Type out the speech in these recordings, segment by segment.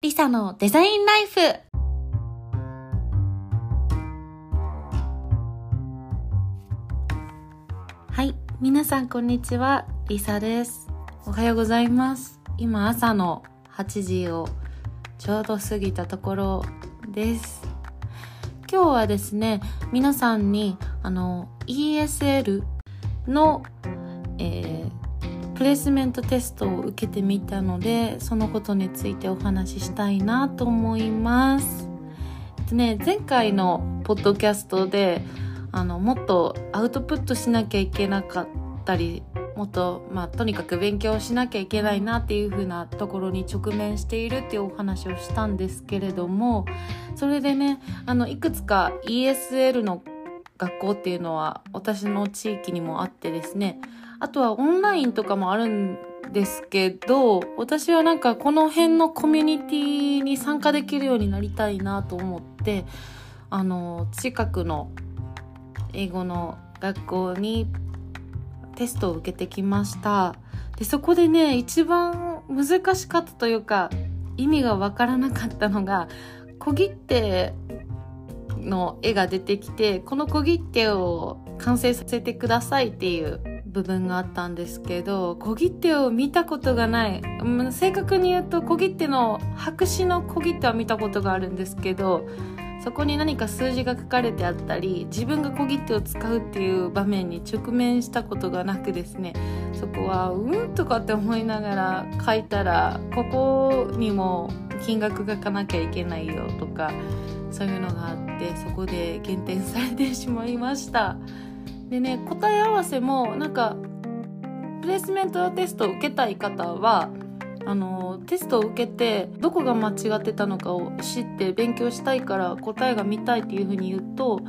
リサのデザインライフ。はい皆さんこんにちは。リサです。おはようございます。今朝の8時をちょうど過ぎたところです。今日はですね皆さんにあの ESL の、えープレスメントテストを受けてみたのでそのことについてお話ししたいなと思います。でね、前回のポッドキャストであのもっとアウトプットしなきゃいけなかったりもっと、まあ、とにかく勉強しなきゃいけないなっていう風なところに直面しているっていうお話をしたんですけれどもそれでねあのいくつか ESL の学校っていうのは私の地域にもあってですねあとはオンラインとかもあるんですけど、私はなんかこの辺のコミュニティに参加できるようになりたいなと思って、あの、近くの英語の学校にテストを受けてきました。で、そこでね、一番難しかったというか、意味がわからなかったのが、小切手の絵が出てきて、この小切手を完成させてくださいっていう部分があったんですけど小切手を見たことがない、正確に言うと小切手の白紙の小切手は見たことがあるんですけどそこに何か数字が書かれてあったり自分が小切手を使うっていう場面に直面したことがなくですねそこはうんとかって思いながら書いたらここにも金額が書かなきゃいけないよとかそういうのがあってそこで減点されてしまいました。でね答え合わせもなんかプレスメントテストを受けたい方はあのテストを受けてどこが間違ってたのかを知って勉強したいから答えが見たいっていうふうに言うと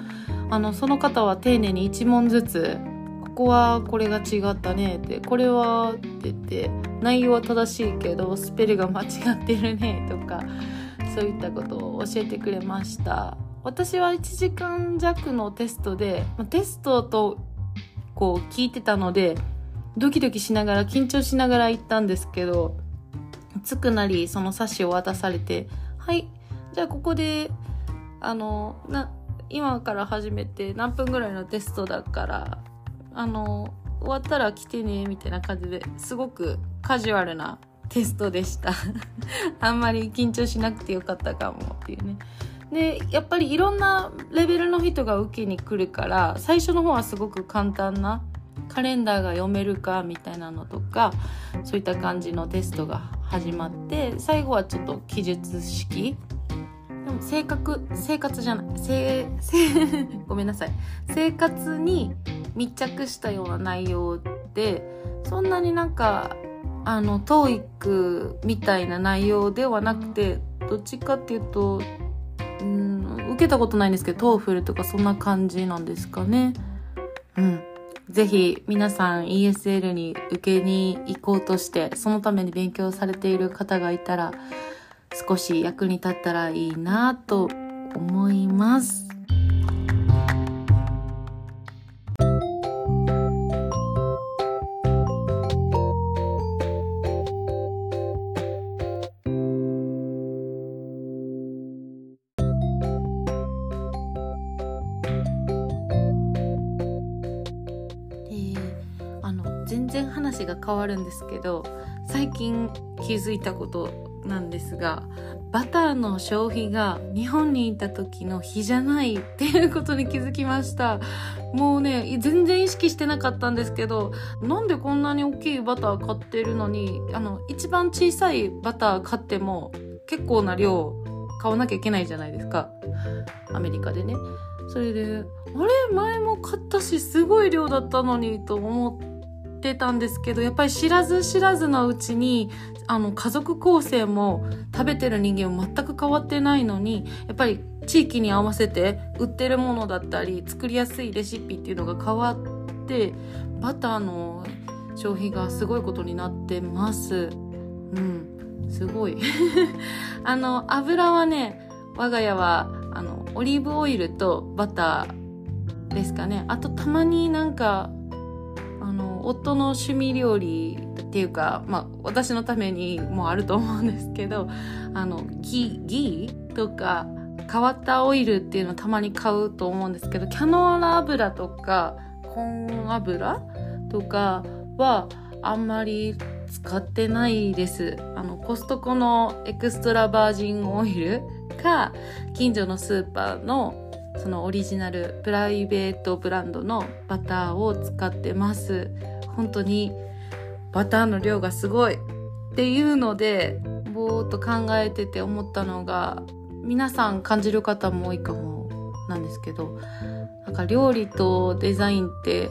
あのその方は丁寧に1問ずつここはこれが違ったねってこれはって言って内容は正しいけどスペルが間違ってるねとかそういったことを教えてくれました。私は1時間弱のテストで、テストとこう聞いてたので、ドキドキしながら、緊張しながら行ったんですけど、つくなりその冊子を渡されて、はい、じゃあここで、あの、な、今から始めて何分ぐらいのテストだから、あの、終わったら来てね、みたいな感じですごくカジュアルなテストでした あんまり緊張しなくてよかったかもっていうね。でやっぱりいろんなレベルの人が受けに来るから最初の方はすごく簡単なカレンダーが読めるかみたいなのとかそういった感じのテストが始まって最後はちょっと記述式。でも性格生活じゃない。生 ごめんなさい。生活に密着したような内容でそんなになんかあの TOEIC みたいな内容ではなくてどっちかっていうとうん。受けたことないんですけど TOEFL とかそんな感じなんですかね。うん。ぜひ皆さん ESL に受けに行こうとしてそのために勉強されている方がいたら少し役に立ったらいいなと思います。話が変わるんですけど最近気づいたことなんですがバターの消費が日本にいた時の日じゃないっていうことに気づきました。もうね全然意識してなかったんですけどなんでこんなに大きいバター買ってるのにあの一番小さいバター買っても結構な量買わなきゃいけないじゃないですか。アメリカでね。それであれ？前も買ったしすごい量だったのにと思ってたんですけどやっぱり知らず知らずのうちにあの家族構成も食べてる人間も全く変わってないのにやっぱり地域に合わせて売ってるものだったり作りやすいレシピっていうのが変わってバターの消費がすごいことになってます。うん、すごい。あの、油はね、我が家は、あの、オリーブオイルとバターですかね。あと、たまになんか、あの夫の趣味料理っていうか、まあ、私のためにもあると思うんですけどあのギギーとか変わったオイルっていうのをたまに買うと思うんですけどキャノーラ油とかコーン油とかはあんまり使ってないです。あの、コストコのエクストラバージンオイルか、近所のスーパーのそのオリジナルプライベートブランドのバターを使ってます。本当にバターの量がすごいっていうので、ぼーっと考えてて思ったのが、皆さん感じる方も多いかもなんですけど、なんか料理とデザインって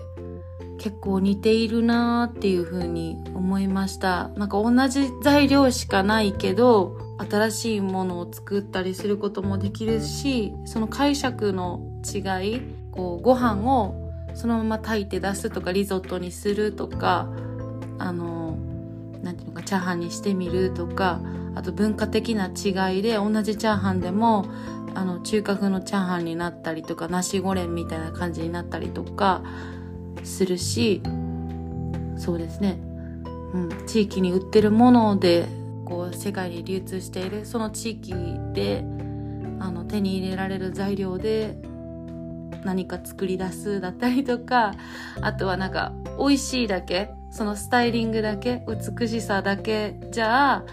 結構似ているなーっていう風に思いました。なんか同じ材料しかないけど、新しいものを作ったりすることもできるし、その解釈の違い、こうご飯をそのまま炊いて出すとかリゾットにするとか、あの、なんていうのか、チャーハンにしてみるとか、あと文化的な違いで同じチャーハンでも、あの、中華風のチャーハンになったりとか、ナシゴレンみたいな感じになったりとか、するしそうですね、うん、地域に売ってるものでこう世界に流通しているその地域であの手に入れられる材料で何か作り出すだったりとかあとはなんか美味しいだけそのスタイリングだけ美しさだけじゃあ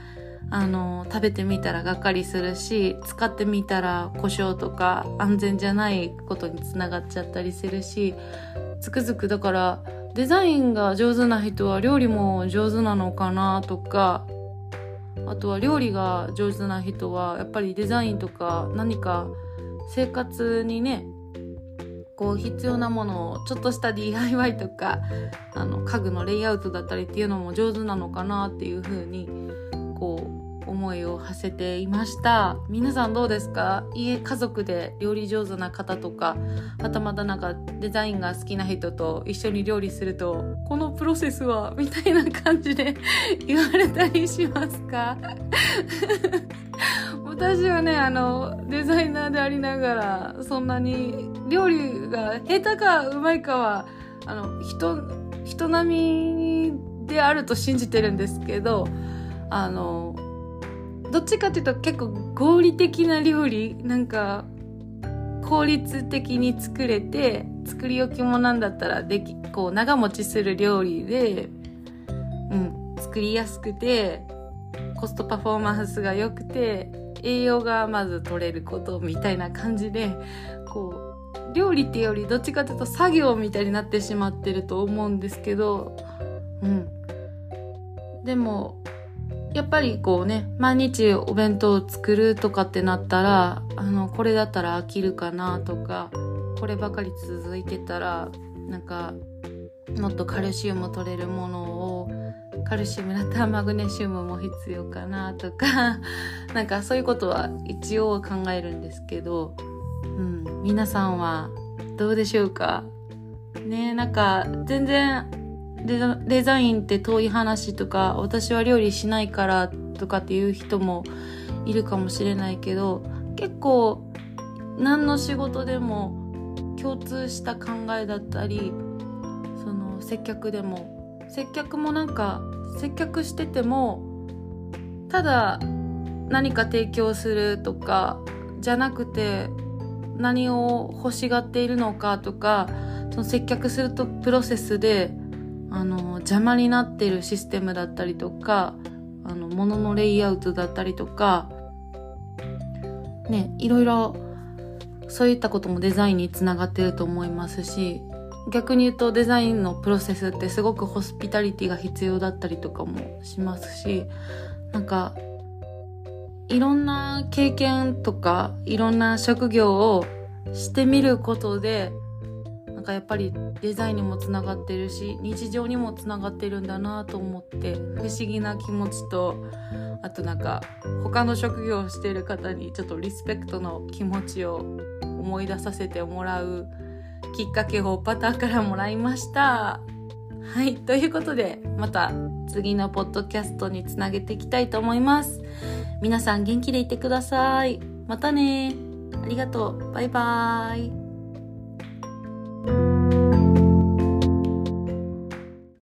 あの食べてみたらがっかりするし使ってみたら故障とか安全じゃないことにつながっちゃったりするしつくづくだからデザインが上手な人は料理も上手なのかなとかあとは料理が上手な人はやっぱりデザインとか何か生活にねこう必要なものをちょっとした DIY とかあの家具のレイアウトだったりっていうのも上手なのかなっていうふうにこう思いを馳せていました。皆さんどうですか？家家族で料理上手な方とかはたまたなんかデザインが好きな人と一緒に料理するとこのプロセスはみたいな感じで 言われたりしますか？私はねあのデザイナーでありながらそんなに料理が下手かうまいかはあの人人並みであると信じてるんですけどあのどっちかっていうと結構合理的な料理なんか効率的に作れて作り置きもなんだったらできこう長持ちする料理で、うん、作りやすくてコストパフォーマンスが良くて栄養がまず取れることみたいな感じでこう料理っていうよりどっちかというと作業みたいになってしまってると思うんですけどうん。でもやっぱりこうね、毎日お弁当を作るとかってなったら、あの、これだったら飽きるかなとか、こればかり続いてたら、なんか、もっとカルシウム取れるものを、カルシウムだったらマグネシウムも必要かなとか、なんかそういうことは一応考えるんですけど、うん、皆さんはどうでしょうか？ねなんか全然デザインって遠い話とか私は料理しないからとかっていう人もいるかもしれないけど結構何の仕事でも共通した考えだったりその接客でも接客もなんか接客しててもただ何か提供するとかじゃなくて何を欲しがっているのかとかその接客するとプロセスであの邪魔になってるシステムだったりとかあの物のレイアウトだったりとかねいろいろそういったこともデザインにつながってると思いますし逆に言うとデザインのプロセスってすごくホスピタリティが必要だったりとかもしますしなんかいろんな経験とかいろんな職業をしてみることでかやっぱりデザインにもつながってるし日常にもつながってるんだなと思って不思議な気持ちとあとなんか他の職業をしてる方にちょっとリスペクトの気持ちを思い出させてもらうきっかけをパターからもらいました。はい。ということで、また次のポッドキャストにつなげていきたいと思います。皆さん元気でいてください。またね。ありがとう。バイバーイ。